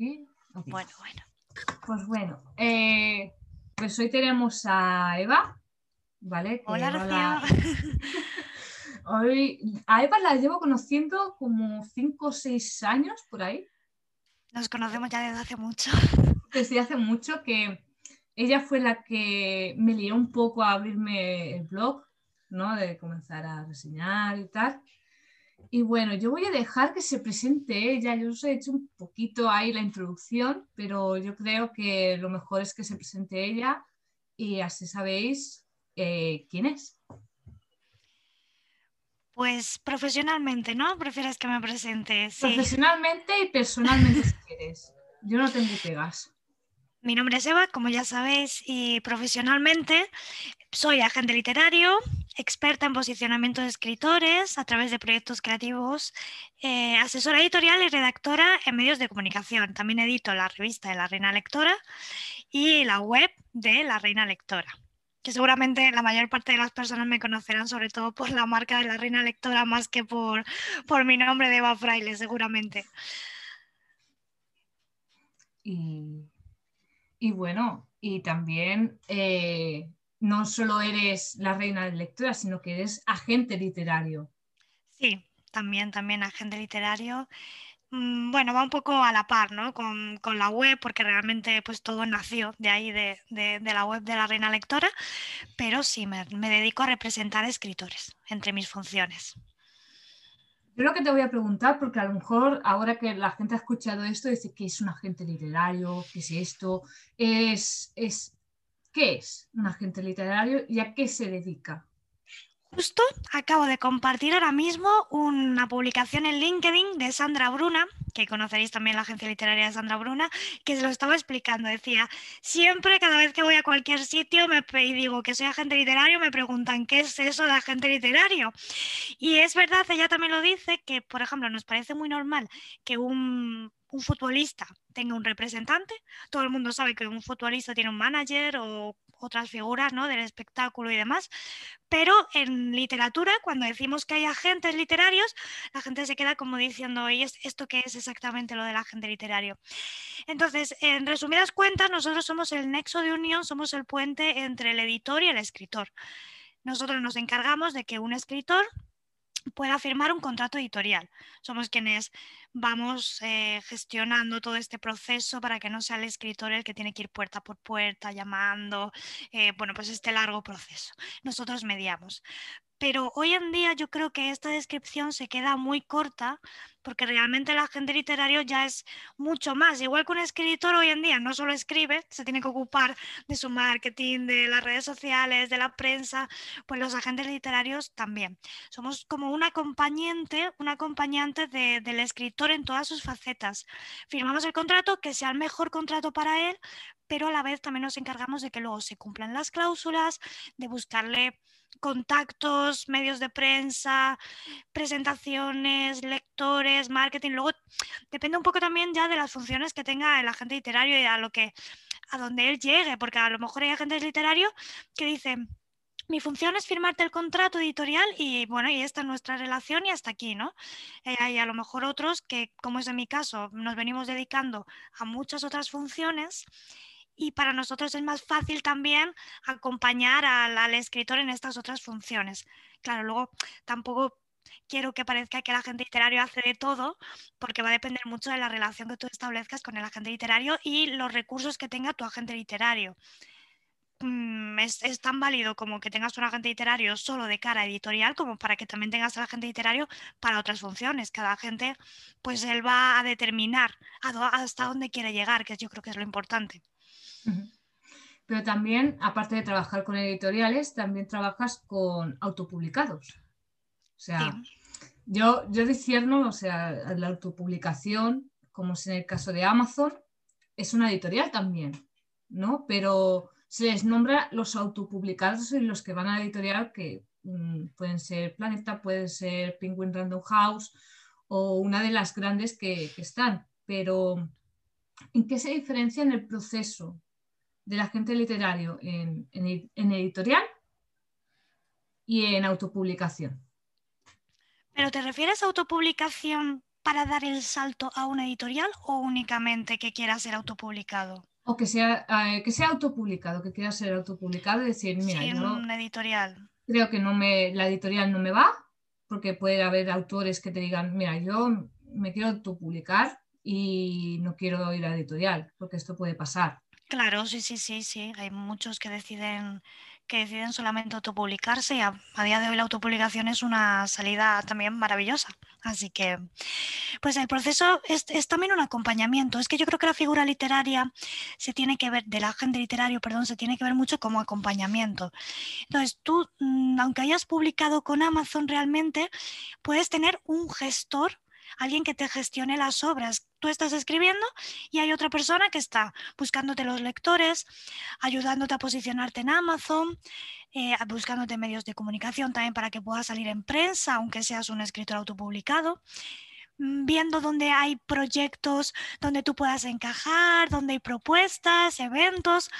Bueno, bueno. Pues bueno, eh, pues hoy tenemos a Eva, ¿vale? Hola, Rocío. hoy, a Eva la llevo conociendo como 5 o 6 años por ahí. Nos conocemos ya desde hace mucho. Desde hace mucho que ella fue la que me lió un poco a abrirme el blog, ¿no? De comenzar a reseñar y tal. Y bueno, yo voy a dejar que se presente ella. Yo os he hecho un poquito ahí la introducción, pero yo creo que lo mejor es que se presente ella y así sabéis eh, quién es. Pues profesionalmente, ¿no? ¿Prefieres que me presente? Profesionalmente y personalmente si quieres. Yo no tengo pegas. Mi nombre es Eva, como ya sabéis, y profesionalmente soy agente literario, experta en posicionamiento de escritores a través de proyectos creativos, eh, asesora editorial y redactora en medios de comunicación. También edito la revista de La Reina Lectora y la web de La Reina Lectora que seguramente la mayor parte de las personas me conocerán sobre todo por la marca de la reina lectora más que por, por mi nombre de Eva Fraile, seguramente. Y bueno, y también eh, no solo eres la reina de lectura, sino que eres agente literario. Sí, también, también agente literario. Mm, bueno, va un poco a la par ¿no? con, la web, porque realmente pues todo nació de ahí, de, la web de la Reina Lectora, pero sí, me, me dedico a representar escritores entre mis funciones. Yo lo que te voy a preguntar, porque a lo mejor ahora que la gente ha escuchado esto, dice que es un agente literario, qué es esto, es, es ¿qué es un agente literario y a qué se dedica? Justo acabo de compartir ahora mismo una publicación en LinkedIn de Sandra Bruna, que conoceréis también la agencia literaria de Sandra Bruna, que se lo estaba explicando. Decía, siempre, cada vez que voy a cualquier sitio me, y digo que soy agente literario, me preguntan qué es eso de agente literario. Y es verdad, ella también lo dice, que, por ejemplo, nos parece muy normal que un un futbolista tenga un representante. Todo el mundo sabe que un futbolista tiene un manager o otras figuras ¿no? del espectáculo y demás. Pero en literatura, cuando decimos que hay agentes literarios, la gente se queda como diciendo, ¿y esto qué es exactamente lo del agente literario? Entonces, en resumidas cuentas, nosotros somos el nexo de unión, somos el puente entre el editor y el escritor. Nosotros nos encargamos de que un escritor pueda firmar un contrato editorial. Somos quienes vamos eh, gestionando todo este proceso para que no sea el escritor el que tiene que ir puerta por puerta llamando, eh, bueno, pues este largo proceso. Nosotros mediamos. Pero hoy en día yo creo que esta descripción se queda muy corta porque realmente el agente literario ya es mucho más. Igual que un escritor hoy en día no solo escribe, se tiene que ocupar de su marketing, de las redes sociales, de la prensa, pues los agentes literarios también. Somos como un acompañante, un acompañante del escritor en todas sus facetas. Firmamos el contrato, que sea el mejor contrato para él, pero a la vez también nos encargamos de que luego se cumplan las cláusulas, de buscarle contactos, medios de prensa, presentaciones, lectores, marketing. Luego depende un poco también ya de las funciones que tenga el agente literario y a lo que a donde él llegue, porque a lo mejor hay agentes literarios que dicen mi función es firmarte el contrato editorial y bueno, y esta es nuestra relación y hasta aquí, ¿no? Eh, hay a lo mejor otros que, como es en mi caso, nos venimos dedicando a muchas otras funciones y para nosotros es más fácil también acompañar al, escritor en estas otras funciones. Claro, luego tampoco quiero que parezca que el agente literario hace de todo, porque va a depender mucho de la relación que tú establezcas con el agente literario y los recursos que tenga tu agente literario. Mm, es, tan válido como que tengas un agente literario solo de cara editorial, como para que también tengas el agente literario para otras funciones. Cada agente, pues él va a determinar hasta dónde quiere llegar, que yo creo que es lo importante. Pero también, aparte de trabajar con editoriales, también trabajas con autopublicados. O sea, yo, yo discierno, o sea, la autopublicación, como es en el caso de Amazon, es una editorial también, ¿no? Pero se les nombra los autopublicados en los que van a la editorial, que mm, pueden ser Planeta, pueden ser Penguin Random House o una de las grandes que, que están. Pero, ¿en qué se diferencia en el proceso del agente literario en, editorial y en autopublicación. ¿Pero te refieres a autopublicación para dar el salto a una editorial o únicamente que quiera ser autopublicado? O que sea, eh, que sea autopublicado, que quiera ser autopublicado y decir, mira, sí, una editorial. creo que no me, la editorial no me va, porque puede haber autores que te digan, mira, yo me quiero autopublicar y no quiero ir a editorial, porque esto puede pasar. Claro, sí, sí, sí, sí. Hay muchos que deciden que deciden solamente autopublicarse y a, día de hoy la autopublicación es una salida también maravillosa. Así que, pues el proceso es, también un acompañamiento. Es que yo creo que la figura literaria se tiene que ver, del agente literario, perdón, se tiene que ver mucho como acompañamiento. Entonces, tú, mm, aunque hayas publicado con Amazon realmente, puedes tener un gestor alguien que te gestione las obras. Tú estás escribiendo y hay otra persona que está buscándote los lectores, ayudándote a posicionarte en Amazon, eh, buscándote medios de comunicación también para que puedas salir en prensa, aunque seas un escritor autopublicado mm, viendo dónde hay proyectos donde tú puedas encajar, dónde hay propuestas, eventos.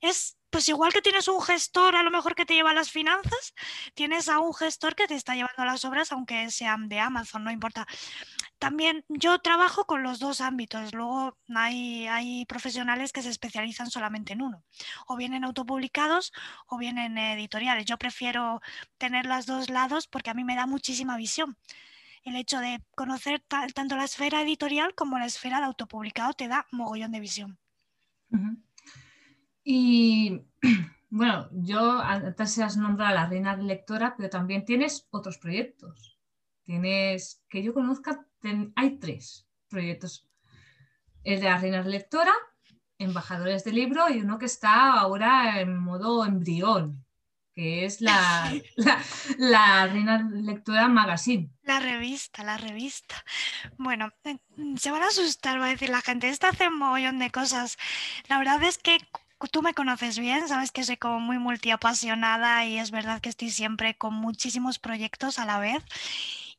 Es pues igual que tienes un gestor a lo mejor que te lleva las finanzas, tienes a un gestor que te está llevando las obras, aunque sean de Amazon, no importa. También yo trabajo con los dos ámbitos, luego hay, profesionales que se especializan solamente en uno, o bien en autopublicados o bien en editoriales. Yo prefiero tener los dos lados porque a mí me da muchísima visión el hecho de conocer tanto la esfera editorial como la esfera de autopublicado te da mogollón de visión. Y bueno, yo antes has nombrado a la reina lectora, pero también tienes otros proyectos. Tienes, que yo conozca, hay tres proyectos. El de la reina lectora, embajadores del libro y uno que está ahora en modo embrión, que es la, la, Reina Lectora Magazine. La revista, la revista. Bueno, eh, se van a asustar, va a decir la gente, esta hace un mogollón de cosas. La verdad es que tú me conoces bien, sabes que soy como muy multiapasionada y es verdad que estoy siempre con muchísimos proyectos a la vez.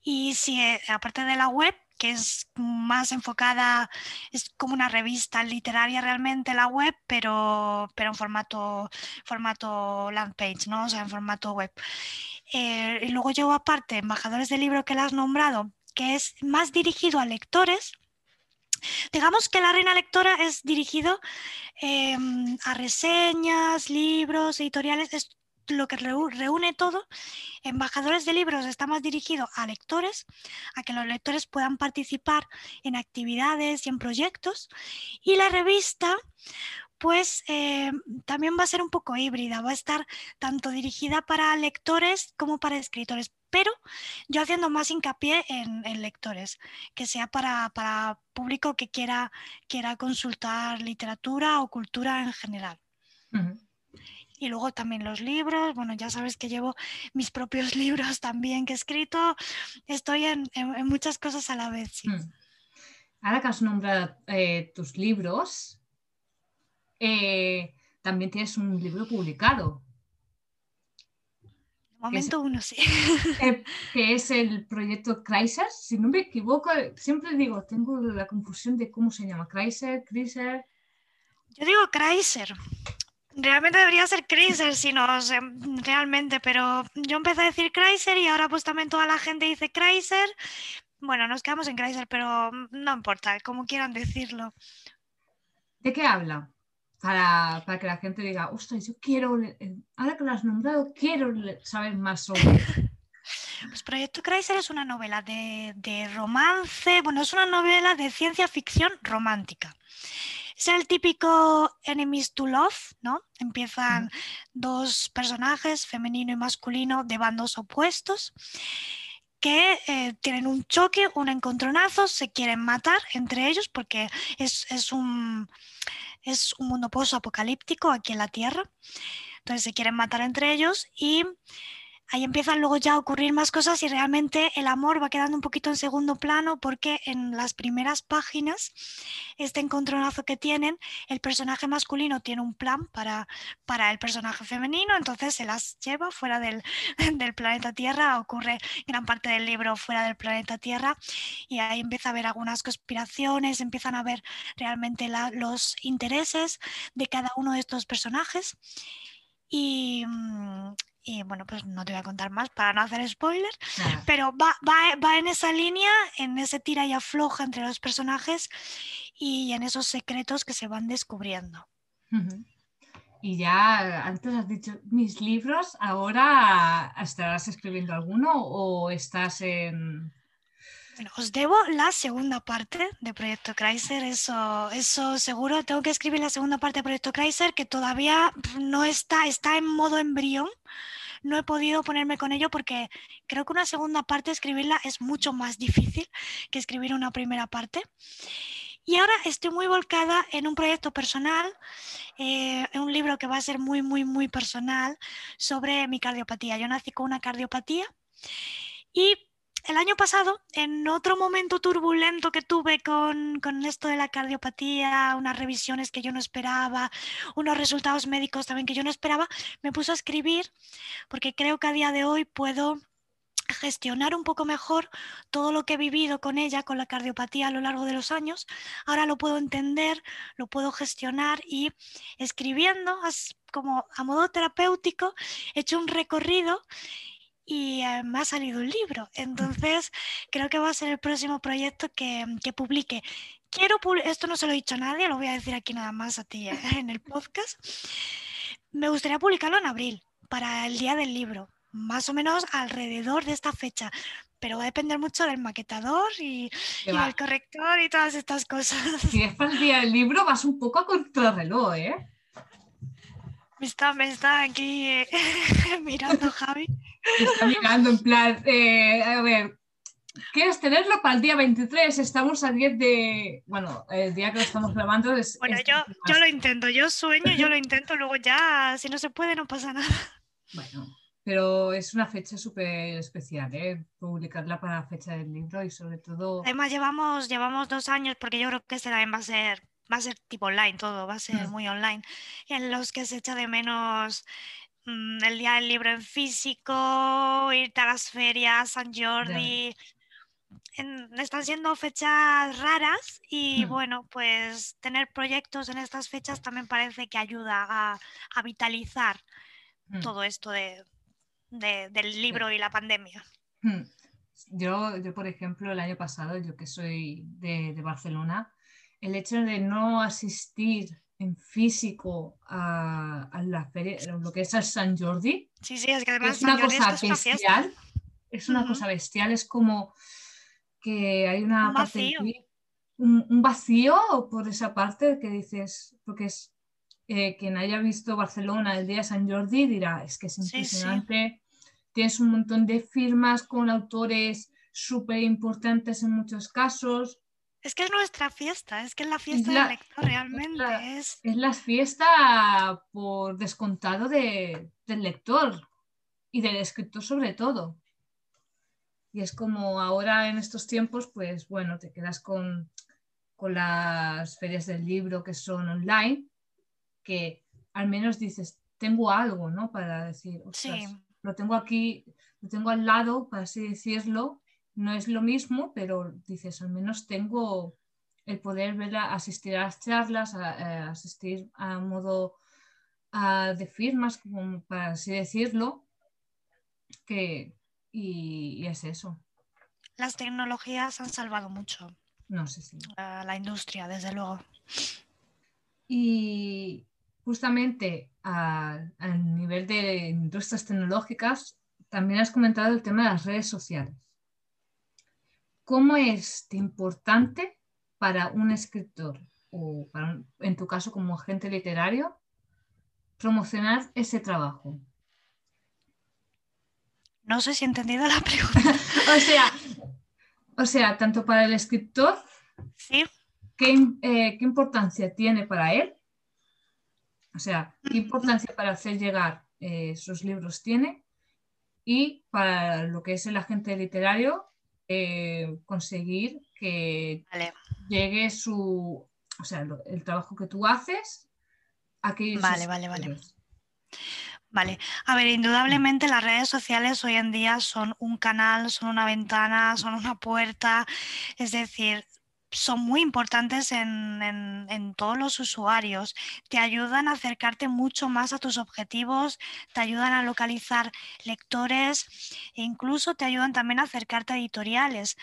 Y si eh, aparte de la web, que es más enfocada, es como una revista literaria realmente la web, pero, pero en formato, formato land page, ¿no? O sea, en formato web. Eh, y luego llevo aparte Embajadores del Libro que la has nombrado, que es más dirigido a lectores, Digamos que la reina lectora es dirigido em, a reseñas, libros, editoriales, es lo que reúne todo. Embajadores de libros está más dirigido a lectores, a que los lectores puedan participar en actividades y en proyectos. Y la revista, pues eh, también va a ser un poco híbrida, va a estar tanto dirigida para lectores como para escritores, pero yo haciendo más hincapié en, lectores, que sea para, público que quiera, quiera consultar literatura o cultura en general. Y luego también los libros, bueno, ya sabes que llevo mis propios libros también que he escrito, estoy en, muchas cosas a la vez. Mm. Ahora que has nombrado eh, tus libros, eh, también tienes un libro publicado momento uno sí. Eh, que es el proyecto Chrysler, si no me equivoco, siempre digo, tengo la confusión de cómo se llama, Chrysler, Chrysler. Yo digo Chrysler. Realmente debería ser Chrysler, si no sé, realmente, pero yo empecé a decir Chrysler y ahora pues también toda la gente dice Chrysler. Bueno, nos quedamos en Chrysler, pero no importa, como quieran decirlo. ¿De qué habla? para, que la gente diga, ostras, yo quiero, ahora que lo has nombrado, quiero saber más sobre. Pues Proyecto Chrysler es una novela de, romance, bueno, es una novela de ciencia ficción romántica. Es el típico enemies to love, ¿no? Empiezan dos personajes, femenino y masculino, de bandos opuestos, que eh, tienen un choque, un encontronazo, se quieren matar entre ellos porque es, es un es un mundo post-apocalíptico aquí en la Tierra. Entonces se quieren matar entre ellos y ahí empiezan luego ya a ocurrir más cosas y realmente el amor va quedando un poquito en segundo plano porque en las primeras páginas, este encontronazo que tienen, el personaje masculino tiene un plan para, para el personaje femenino, entonces se las lleva fuera del, del, planeta Tierra, ocurre gran parte del libro fuera del planeta Tierra y ahí empieza a haber algunas conspiraciones, empiezan a ver realmente los intereses de cada uno de estos personajes. Y, mm, y bueno, pues no te voy a contar más para no hacer spoiler, pero va, va, en esa línea, en ese tira y afloja entre los personajes y en esos secretos que se van descubriendo. Y ya antes has dicho mis libros, ¿ahora estarás escribiendo alguno o estás en, bueno, os debo la segunda parte de Proyecto Chrysler, eso, eso seguro. Tengo que escribir la segunda parte de Proyecto Chrysler, que todavía no está, está en modo embrión. No he podido ponerme con ello porque creo que una segunda parte, escribirla es mucho más difícil que escribir una primera parte. Y ahora estoy muy volcada en un proyecto personal, eh, en un libro que va a ser muy, muy, muy personal sobre mi cardiopatía. Yo nací con una cardiopatía y el año pasado, en otro momento turbulento que tuve con, esto de la cardiopatía, unas revisiones que yo no esperaba, unos resultados médicos también que yo no esperaba, me puse a escribir porque creo que a día de hoy puedo gestionar un poco mejor todo lo que he vivido con ella, con la cardiopatía a lo largo de los años. Ahora lo puedo entender, lo puedo gestionar y escribiendo como a modo terapéutico he hecho un recorrido y eh, me ha salido un libro. Entonces, creo que va a ser el próximo proyecto que, que publique. Quiero esto no se lo he dicho a nadie, lo voy a decir aquí nada más a ti eh, en el podcast. Me gustaría publicarlo en abril, para el día del libro, más o menos alrededor de esta fecha, pero va a depender mucho del maquetador y, y del corrector y todas estas cosas. Si es para el día del libro, vas un poco a contrarreloj, ¿eh? Me está, me está aquí eh, mirando Javi. Me está mirando en plan, eh, a ver, ¿quieres tenerlo para el día 23? Estamos al 10 de, bueno, el día que lo estamos grabando es... Bueno, yo, yo lo intento, yo sueño, yo lo intento, luego ya, si no se puede, no pasa nada. Bueno, pero es una fecha súper especial, ¿eh? Publicarla para la fecha del libro y sobre todo... Además llevamos, llevamos dos años, porque yo creo que este también va a ser va a ser tipo online todo, va a ser muy online, en los que se echa de menos mm, el día del libro en físico, irte a las ferias, San Jordi. están siendo fechas raras y mm. bueno, pues tener proyectos en estas fechas también parece que ayuda a, vitalizar todo esto de, del libro y la pandemia. Yo, yo, por ejemplo, el año pasado, yo que soy de, de Barcelona, el hecho de no asistir en físico a, la feria, lo que es el San Jordi, es una cosa bestial. Es una cosa bestial, es como que hay una un vacío. un, vacío por esa parte que dices, porque es eh, quien haya visto Barcelona el día de San Jordi dirá, es que es impresionante, tienes un montón de firmas con autores súper importantes en muchos casos, es que es nuestra fiesta, es que es la fiesta del lector realmente. Es la, fiesta por descontado del lector y del escritor sobre todo. Y es como ahora en estos tiempos, pues bueno, te quedas con, con las ferias del libro que son online, que al menos dices, tengo algo, ¿no? Para decir, lo tengo aquí, lo tengo al lado, para así decirlo, no es lo mismo, pero dices, al menos tengo el poder ver asistir a las charlas, a, asistir a modo de firmas, como para así decirlo, que, y, es eso. Las tecnologías han salvado mucho. No sé si. la industria, desde luego. Y justamente a, nivel de industrias tecnológicas, también has comentado el tema de las redes sociales. ¿Cómo es importante para un escritor o en tu caso como agente literario promocionar ese trabajo? No sé si he entendido la pregunta. o, sea, o sea, tanto para el escritor, ¿Sí? Eh, ¿qué, importancia tiene para él? O sea, ¿qué importancia para hacer llegar eh, sus libros tiene? Y para lo que es el agente literario, eh, conseguir que llegue su, o sea, el trabajo que tú haces a que Vale, vale, vale. Vale, a ver, indudablemente las redes sociales hoy en día son un canal, son una ventana, son una puerta, es decir, son muy importantes en, todos los usuarios. Te ayudan a acercarte mucho más a tus objetivos, te ayudan a localizar lectores e incluso te ayudan también a acercarte a editoriales.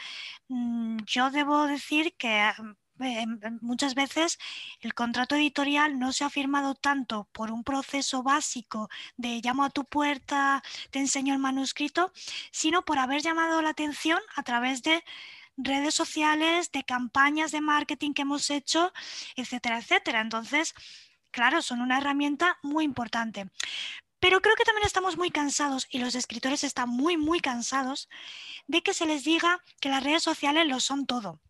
Mm, yo debo decir que eh, muchas veces el contrato editorial no se ha firmado tanto por un proceso básico de llamo a tu puerta, te enseño el manuscrito, sino por haber llamado la atención a través de redes sociales, de campañas de marketing que hemos hecho, etcétera, etcétera. Entonces, claro, son una herramienta muy importante. Pero creo que también estamos muy cansados y los escritores están muy, muy cansados de que se les diga que las redes sociales lo son todo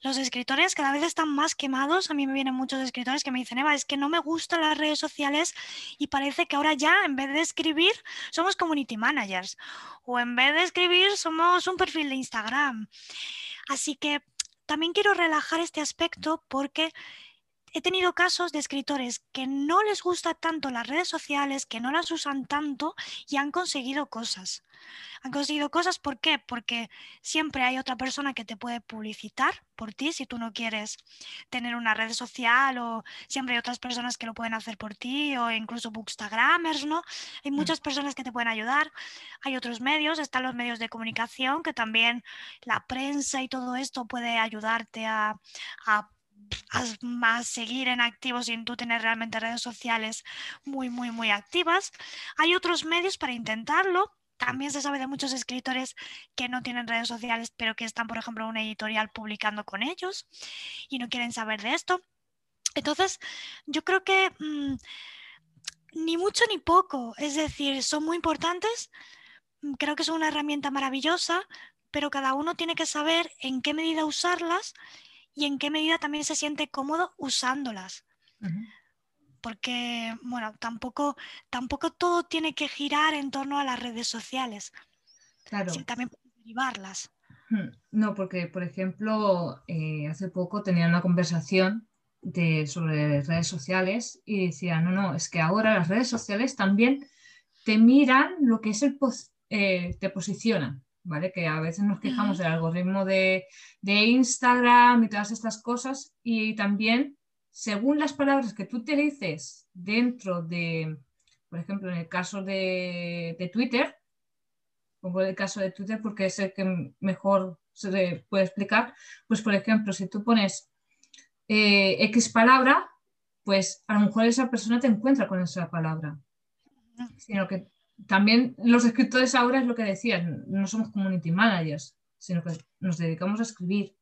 los escritores cada vez están más quemados. A mí me vienen muchos escritores que me dicen, Eva, es que no me gustan las redes sociales y parece que ahora ya en vez de escribir somos community managers o en vez de escribir somos un perfil de Instagram. Así que también quiero relajar este aspecto porque he tenido casos de escritores que no les gusta tanto las redes sociales, que no las usan tanto y han conseguido cosas. Han conseguido cosas, ¿por qué? Porque siempre hay otra persona que te puede publicitar por ti si tú no quieres tener una red social o siempre hay otras personas que lo pueden hacer por ti o incluso bookstagramers, ¿no? Hay mm. muchas personas que te pueden ayudar. Hay otros medios, están los medios de comunicación que también la prensa y todo esto puede ayudarte a, a más seguir en activo sin tú tener realmente redes sociales muy, muy, muy activas. Hay otros medios para intentarlo. También se sabe de muchos escritores que no tienen redes sociales, pero que están, por ejemplo, en una editorial publicando con ellos y no quieren saber de esto. Entonces, yo creo que mm, ni mucho ni poco, es decir, son muy importantes, mm, creo que son una herramienta maravillosa, pero cada uno tiene que saber en qué medida usarlas y en qué medida también se siente cómodo usándolas. Porque, bueno, tampoco, tampoco todo tiene que girar en torno a las redes sociales. Claro. también derivarlas. No, porque, por ejemplo, eh, hace poco tenía una conversación de, sobre redes sociales y decía, no, no, es que ahora las redes sociales también te miran lo que es el, eh, te posicionan. Que a veces nos quejamos del algoritmo de, Instagram y todas estas cosas y también según las palabras que tú utilices dentro de, por ejemplo, en el caso de, Twitter, pongo el caso de Twitter porque es el que mejor se puede explicar, pues por ejemplo, si tú pones eh, X palabra, pues a lo mejor esa persona te encuentra con esa palabra, sino que también los escritores ahora es lo que decían, no somos community managers, sino que nos dedicamos a escribir.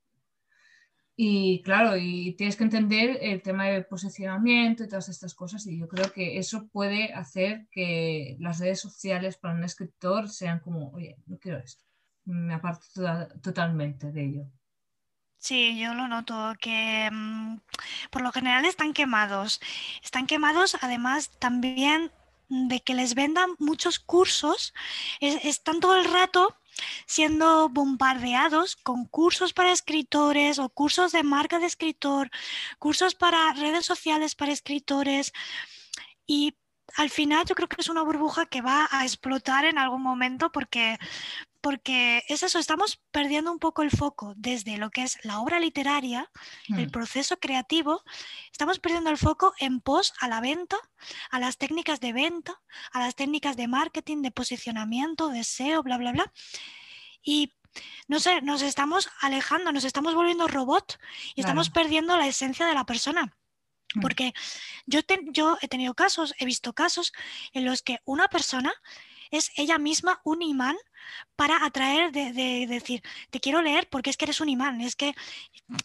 Y claro, y tienes que entender el tema de posicionamiento y todas estas cosas, y yo creo que eso puede hacer que las redes sociales para un escritor sean como, oye, no quiero esto, me aparto totalmente de ello. Sí, yo lo noto, que mm, por lo general están quemados. Están quemados además también de que les vendan muchos cursos, están todo el rato siendo bombardeados con cursos para escritores o cursos de marca de escritor, cursos para redes sociales para escritores y al final yo creo que es una burbuja que va a explotar en algún momento porque porque es eso, estamos perdiendo un poco el foco desde lo que es la obra literaria, el mm. proceso creativo, estamos perdiendo el foco en pos a la venta, a las técnicas de venta, a las técnicas de marketing, de posicionamiento, de SEO, bla, bla, bla. Y no sé, nos estamos alejando, nos estamos volviendo robot y estamos perdiendo la esencia de la persona. Mm. Porque yo, yo he tenido casos, he visto casos en los que una persona es ella misma un imán para atraer, de, decir, te quiero leer porque es que eres un imán, es que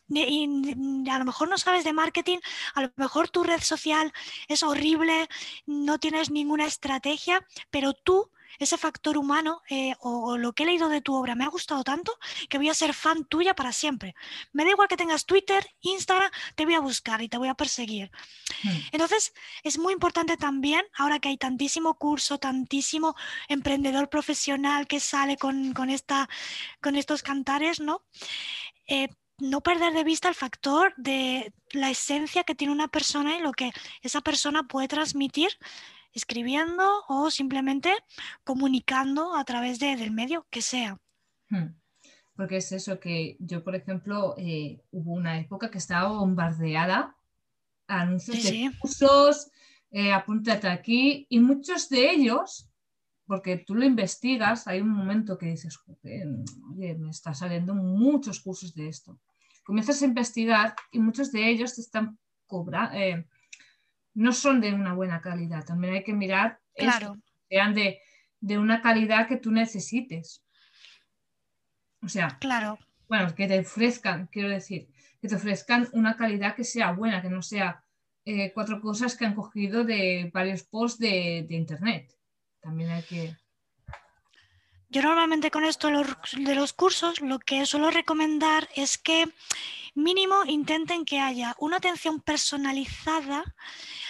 a lo mejor no sabes de marketing, a lo mejor tu red social es horrible, no tienes ninguna estrategia, pero tú ese factor humano eh, o, lo que he leído de tu obra me ha gustado tanto que voy a ser fan tuya para siempre. Me da igual que tengas Twitter, Instagram, te voy a buscar y te voy a perseguir. Hmm. Entonces, es muy importante también, ahora que hay tantísimo curso, tantísimo emprendedor profesional que sale con, esta, con estos cantares, ¿no? Eh, no perder de vista el factor de la esencia que tiene una persona y lo que esa persona puede transmitir escribiendo o simplemente comunicando a través de, del medio que sea. Hmm. porque es eso que yo, por ejemplo, eh, hubo una época que estaba bombardeada a anuncios de cursos, eh, apúntate aquí, y muchos de ellos, porque tú lo investigas, hay un momento que dices, oye, me está saliendo muchos cursos de esto. Comienzas a investigar y muchos de ellos te están cobrando, eh, no son de una buena calidad. También hay que mirar claro. que sean de, de una calidad que tú necesites. O sea, claro. bueno, que te ofrezcan, quiero decir, que te ofrezcan una calidad que sea buena, que no sea eh, cuatro cosas que han cogido de varios posts de, internet. También hay que. Yo normalmente con esto de los cursos lo que suelo recomendar es que mínimo intenten que haya una atención personalizada.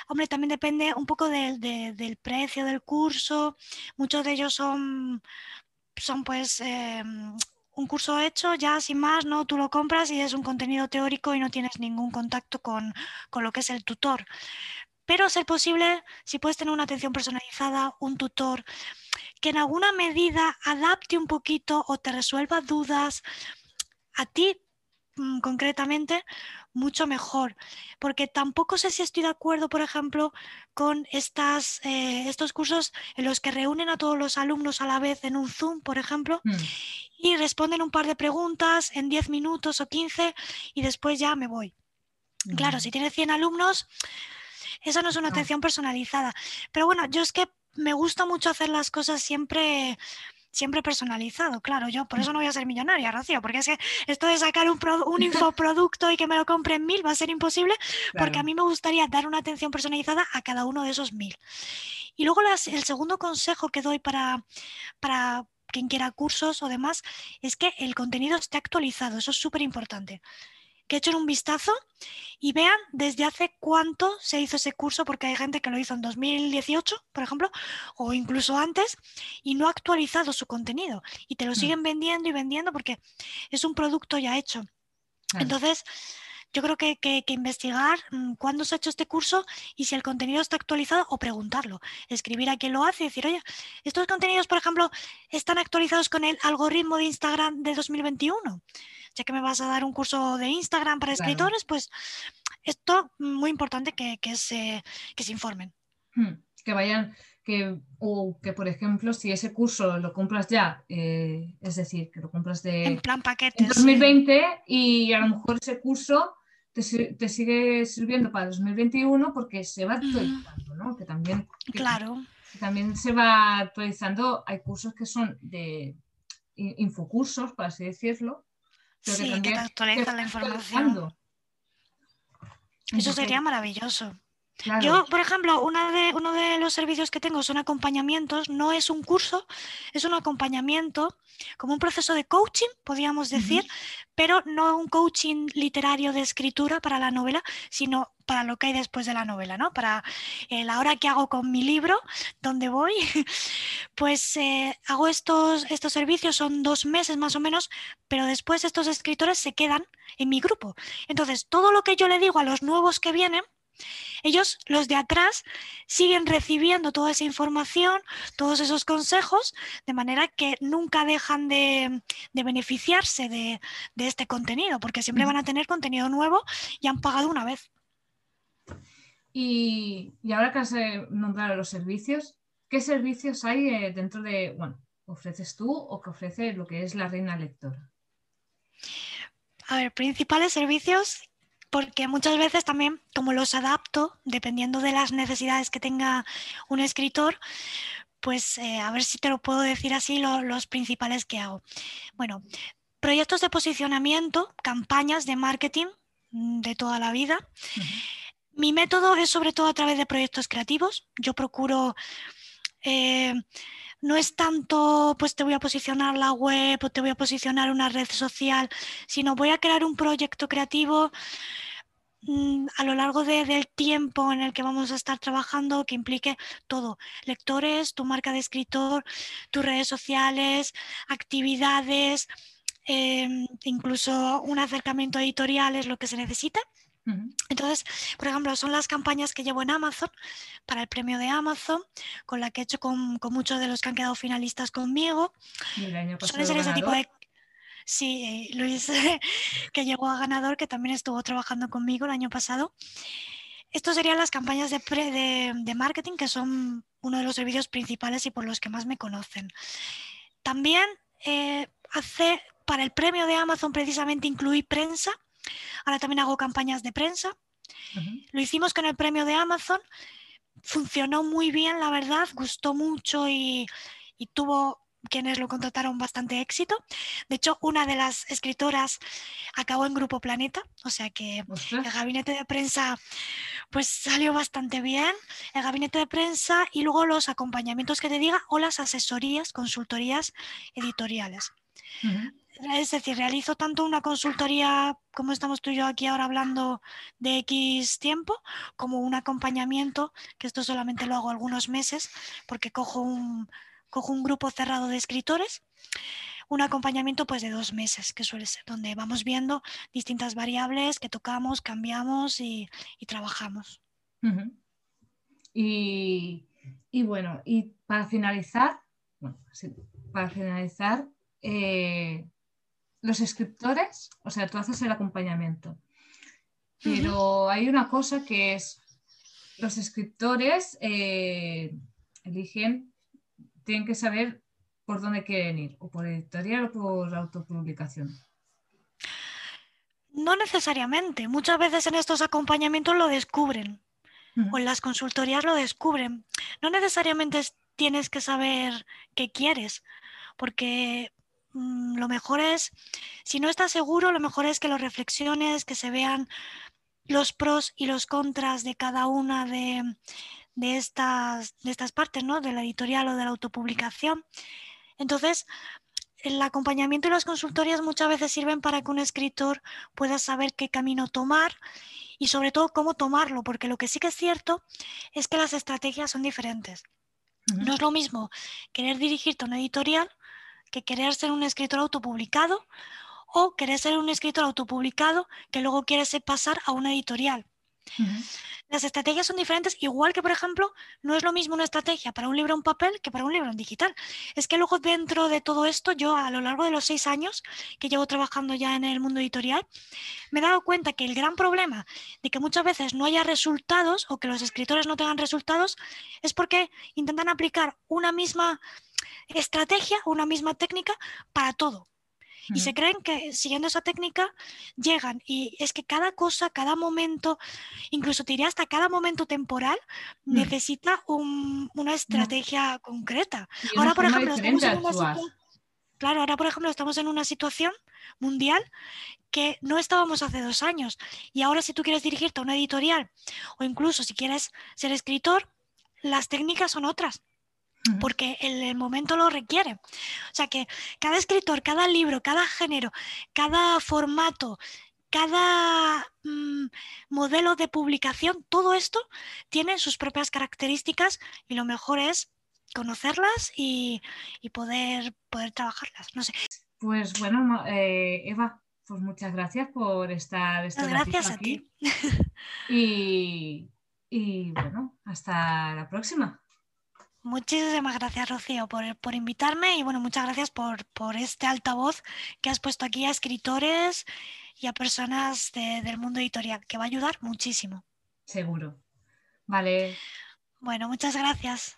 Hombre, también depende un poco del precio del curso. Muchos de ellos son, son pues em, un curso hecho, ya sin más, ¿no? Tú lo compras y es un contenido teórico y no tienes ningún contacto con, lo que es el tutor. Pero ser posible, si puedes tener una atención personalizada, un tutor que en alguna medida adapte un poquito o te resuelva dudas, a ti concretamente, mucho mejor. Porque tampoco sé si estoy de acuerdo, por ejemplo, con estas, eh, estos cursos en los que reúnen a todos los alumnos a la vez en un Zoom, por ejemplo, mm. y responden un par de preguntas en 10 minutos o 15 y después ya me voy. Claro, si tiene 100 alumnos, eso no es una atención personalizada. Pero bueno, yo es que me gusta mucho hacer las cosas siempre siempre personalizado, claro, yo por eso no voy a ser millonaria, Rocío, porque es que esto de sacar un, un infoproducto y que me lo compren mil va a ser imposible, porque a mí me gustaría dar una atención personalizada a cada uno de esos mil. Y luego el segundo consejo que doy para, para quien quiera cursos o demás es que el contenido esté actualizado, eso es súper importante que echen un vistazo y vean desde hace cuánto se hizo ese curso, porque hay gente que lo hizo en 2018, por ejemplo, o incluso antes, y no ha actualizado su contenido. Y te lo mm. siguen vendiendo y vendiendo porque es un producto ya hecho. Entonces, yo creo que, que, que, investigar mm, cuándo se ha hecho este curso y si el contenido está actualizado o preguntarlo. Escribir a quien lo hace y decir, oye, estos contenidos, por ejemplo, están actualizados con el algoritmo de Instagram de 2021 ya que me vas a dar un curso de Instagram para escritores, pues esto muy importante que, se, se informen. Hmm, que vayan, que, o que por ejemplo, si ese curso lo compras ya, eh, es decir, que lo compras de... En plan paquete. 2020 y a lo mejor ese curso te, sigue sirviendo para 2021 porque se va actualizando, ¿no? Que también... claro. también se va actualizando, hay cursos que son de infocursos, por así decirlo, sí, que, te actualizan la información. Eso sería maravilloso. Yo, por ejemplo, una de, uno de los servicios que tengo son acompañamientos, no es un curso, es un acompañamiento, como un proceso de coaching, podríamos decir, pero no un coaching literario de escritura para la novela, sino para lo que hay después de la novela, ¿no? Para eh, la hora que hago con mi libro, donde voy, pues eh, hago estos, estos servicios, son dos meses más o menos, pero después estos escritores se quedan en mi grupo. Entonces, todo lo que yo le digo a los nuevos que vienen, ellos, los de atrás, siguen recibiendo toda esa información, todos esos consejos, de manera que nunca dejan de, beneficiarse de, este contenido, porque siempre van a tener contenido nuevo y han pagado una vez. Y, ahora que has eh, nombrado los servicios, ¿qué servicios hay eh, dentro de, bueno, ofreces tú o que ofrece lo que es la reina lectora? A ver, principales servicios porque muchas veces también, como los adapto, dependiendo de las necesidades que tenga un escritor, pues eh, a ver si te lo puedo decir así, los principales que hago. Bueno, proyectos de posicionamiento, campañas de marketing mm, de toda la vida. Mi método es sobre todo a través de proyectos creativos. Yo procuro... Eh, no es tanto, pues te voy a posicionar la web o te voy a posicionar una red social, sino voy a crear un proyecto creativo mm, a lo largo del tiempo en el que vamos a estar trabajando que implique todo, lectores, tu marca de escritor, tus redes sociales, actividades, em, incluso un acercamiento editorial es lo que se necesita. Entonces, por ejemplo, son las campañas que llevo en Amazon para el premio de Amazon, con la que he hecho con, muchos de los que han quedado finalistas conmigo. son ese tipo de... Sí, Luis, que llegó a ganador, que también estuvo trabajando conmigo el año pasado. Estos serían las campañas de, de, marketing, que son uno de los servicios principales y por los que más me conocen. También eh, hace, para el premio de Amazon precisamente incluí prensa. Ahora también hago campañas de prensa. Lo hicimos con el premio de Amazon. Funcionó muy bien, la verdad, gustó mucho y, y tuvo quienes lo contrataron bastante éxito. De hecho, una de las escritoras acabó en Grupo Planeta, o sea que el gabinete de prensa pues salió bastante bien, el gabinete de prensa y luego los acompañamientos que te diga o las asesorías, consultorías editoriales. Es decir, realizo tanto una consultoría como estamos tú y yo aquí ahora hablando de X tiempo, como un acompañamiento, que esto solamente lo hago algunos meses, porque cojo un, cojo un grupo cerrado de escritores, un acompañamiento pues de dos meses, que suele ser, donde vamos viendo distintas variables que tocamos, cambiamos y, trabajamos. y, bueno, y para finalizar, para finalizar, eh, los escritores, o sea, tú haces el acompañamiento, pero hay una cosa que es, los escritores eh, eligen tienen que saber por dónde quieren ir, o por editorial o por autopublicación. No necesariamente. Muchas veces en estos acompañamientos lo descubren o en las consultorías lo descubren. No necesariamente tienes que saber qué quieres, porque lo mejor es, si no estás seguro, lo mejor es que lo reflexiones, que se vean los pros y los contras de cada una de, de estas, de estas partes, ¿no? De la editorial o de la autopublicación. Entonces, el acompañamiento y las consultorías muchas veces sirven para que un escritor pueda saber qué camino tomar y sobre todo cómo tomarlo, porque lo que sí que es cierto es que las estrategias son diferentes. No es lo mismo querer dirigirte a una editorial que querer ser un escritor autopublicado o querer ser un escritor autopublicado que luego quieres pasar a una editorial. Las estrategias son diferentes, igual que, por ejemplo, no es lo mismo una estrategia para un libro en papel que para un libro en digital. Es que luego dentro de todo esto, yo a lo largo de los seis años que llevo trabajando ya en el mundo editorial, me he dado cuenta que el gran problema de que muchas veces no haya resultados o que los escritores no tengan resultados es porque intentan aplicar una misma estrategia, una misma técnica para todo y se creen que siguiendo esa técnica llegan. Y es que cada cosa, cada momento, incluso te diría hasta cada momento temporal, mm. necesita una estrategia concreta. Ahora, por ejemplo, estamos en una situación. Claro, ahora por ejemplo estamos en una situación mundial que no estábamos hace dos años. Y ahora si tú quieres dirigirte a una editorial o incluso si quieres ser escritor, las técnicas son otras porque el, momento lo requiere. O sea que cada escritor, cada libro, cada género, cada formato, cada mm, modelo de publicación, todo esto tiene sus propias características y lo mejor es conocerlas y, poder, poder trabajarlas. No sé. Pues bueno, eh, Eva, pues muchas gracias por estar. Este gracias a ti. Y, y bueno, hasta la próxima. Muchísimas gracias, Rocío, por, invitarme y bueno, muchas gracias por, este altavoz que has puesto aquí a escritores y a personas del mundo editorial, que va a ayudar muchísimo. Seguro. Vale. Bueno, muchas gracias.